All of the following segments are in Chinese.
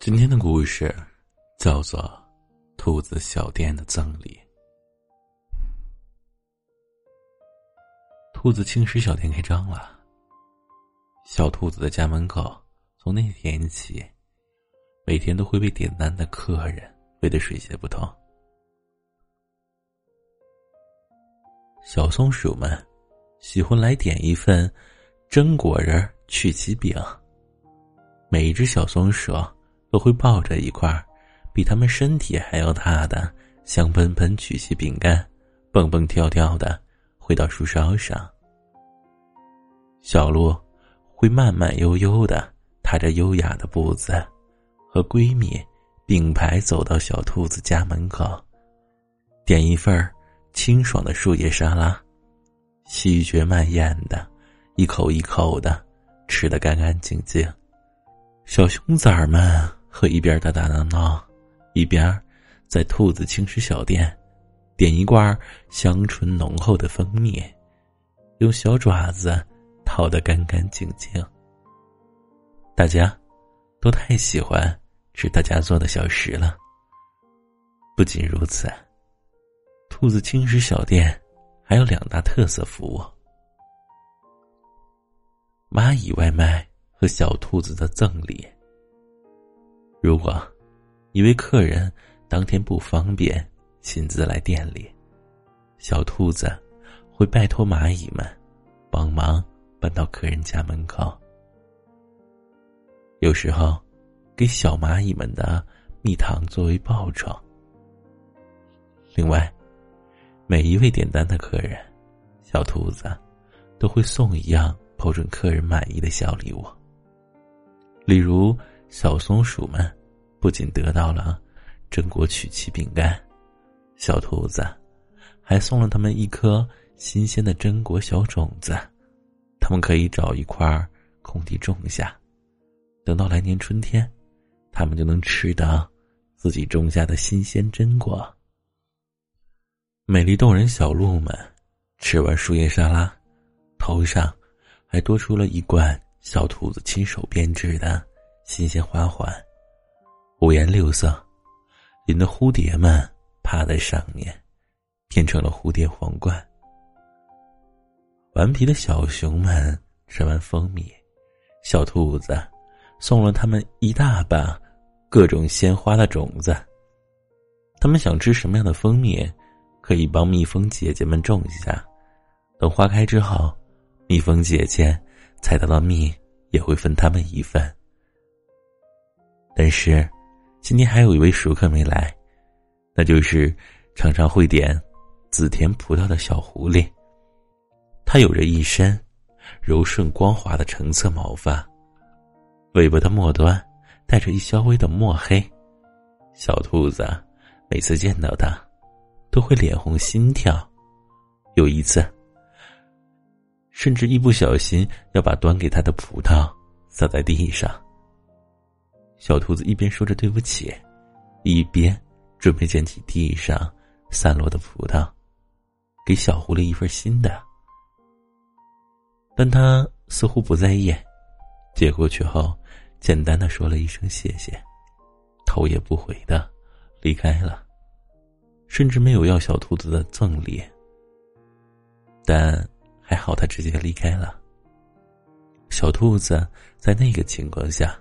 今天的故事叫做《兔子小店的赠礼》。兔子青石小店开张了。小兔子的家门口，从那天起，每天都会被点单的客人围得水泄不通。小松鼠们喜欢来点一份榛果仁曲奇饼。每一只小松鼠。都会抱着一块比他们身体还要大的香喷喷曲奇饼干，蹦蹦跳跳的回到树梢上。小鹿会慢慢悠悠的踏着优雅的步子，和闺蜜并排走到小兔子家门口，点一份清爽的树叶沙拉，细嚼慢咽的，一口一口的吃得干干净净。小熊崽儿们。和一边打打闹闹，一边在兔子轻食小店点一罐香醇浓厚的蜂蜜，用小爪子掏得干干净净。大家都太喜欢吃大家做的小食了。不仅如此，兔子轻食小店还有两大特色服务：蚂蚁外卖和小兔子的赠礼。如果一位客人当天不方便亲自来店里，小兔子会拜托蚂蚁们帮忙搬到客人家门口。有时候给小蚂蚁们的蜜糖作为报酬。另外，每一位点单的客人，小兔子都会送一样保准客人满意的小礼物，例如。小松鼠们不仅得到了榛果曲奇饼干，小兔子还送了他们一颗新鲜的榛果小种子，他们可以找一块空地种下，等到来年春天，他们就能吃到自己种下的新鲜榛果。美丽动人小鹿们吃完树叶沙拉，头上还多出了一罐小兔子亲手编织的。新鲜花环，五颜六色，引得蝴蝶们趴在上面，变成了蝴蝶皇冠。顽皮的小熊们吃完蜂蜜，小兔子送了他们一大把各种鲜花的种子。他们想吃什么样的蜂蜜，可以帮蜜蜂姐姐们种一下。等花开之后，蜜蜂姐姐采到的蜜也会分他们一份。但是，今天还有一位熟客没来，那就是常常会点紫甜葡萄的小狐狸。它有着一身柔顺光滑的橙色毛发，尾巴的末端带着一稍微的墨黑。小兔子每次见到它，都会脸红心跳。有一次，甚至一不小心要把端给它的葡萄洒在地上。小兔子一边说着对不起，一边准备捡起地上散落的葡萄，给小狐狸一份新的。但他似乎不在意，接过去后，简单的说了一声谢谢，头也不回的离开了，甚至没有要小兔子的赠礼。但还好，他直接离开了。小兔子在那个情况下。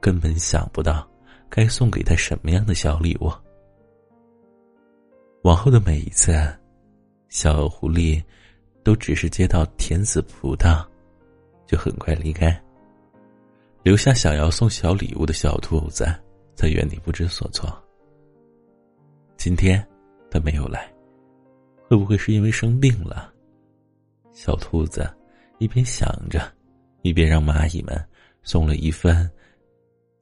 根本想不到该送给他什么样的小礼物。往后的每一次，小狐狸都只是接到甜子葡萄，就很快离开，留下想要送小礼物的小兔子在原地不知所措。今天他没有来，会不会是因为生病了？小兔子一边想着，一边让蚂蚁们送了一份。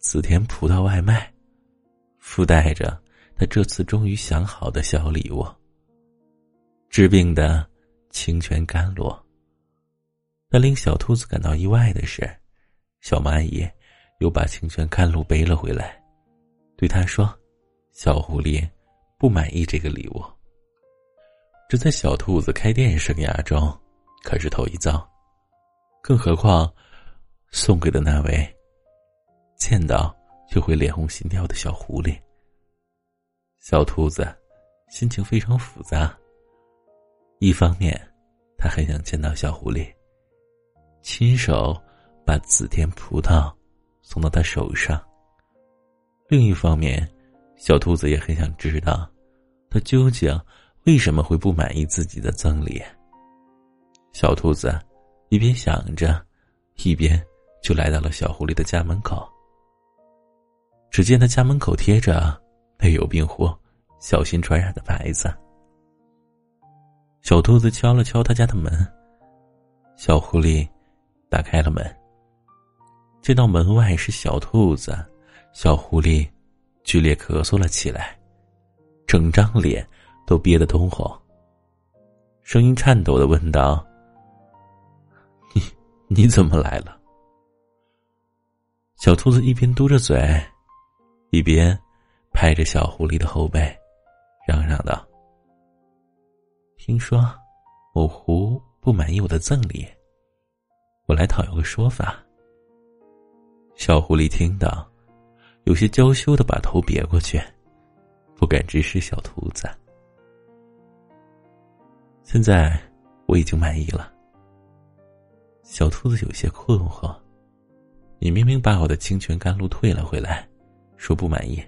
紫田葡萄外卖，附带着他这次终于想好的小礼物——治病的清泉甘露。但令小兔子感到意外的是，小蚂蚁又把清泉甘露背了回来，对他说：“小狐狸不满意这个礼物。”这在小兔子开店生涯中可是头一遭，更何况送给的那位。见到就会脸红心跳的小狐狸。小兔子心情非常复杂。一方面，他很想见到小狐狸，亲手把紫田葡萄送到他手上；另一方面，小兔子也很想知道，他究竟为什么会不满意自己的赠礼。小兔子一边想着，一边就来到了小狐狸的家门口。只见他家门口贴着“没有病户，小心传染”的牌子。小兔子敲了敲他家的门，小狐狸打开了门。见到门外是小兔子，小狐狸剧烈咳嗽了起来，整张脸都憋得通红，声音颤抖的问道：“你你怎么来了？”小兔子一边嘟着嘴，一边拍着小狐狸的后背，嚷嚷道。听说某狐不满意我的赠礼，我来讨要个说法。小狐狸听到，有些娇羞的把头别过去，不敢直视小兔子。现在我已经满意了。小兔子有些困惑：“你明明把我的清泉甘露退了回来，说不满意。”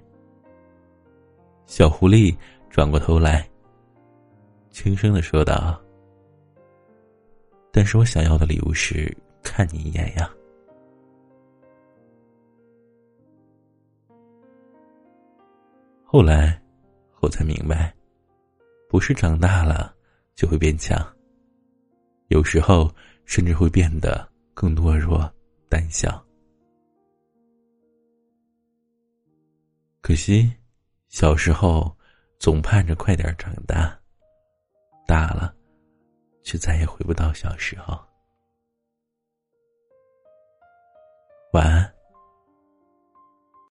小狐狸转过头来。轻声的说道：“但是我想要的礼物是看你一眼呀。”后来，我才明白，不是长大了就会变强，有时候甚至会变得更懦弱、胆小。可惜小时候总盼着快点长大大了却再也回不到小时候。晚安。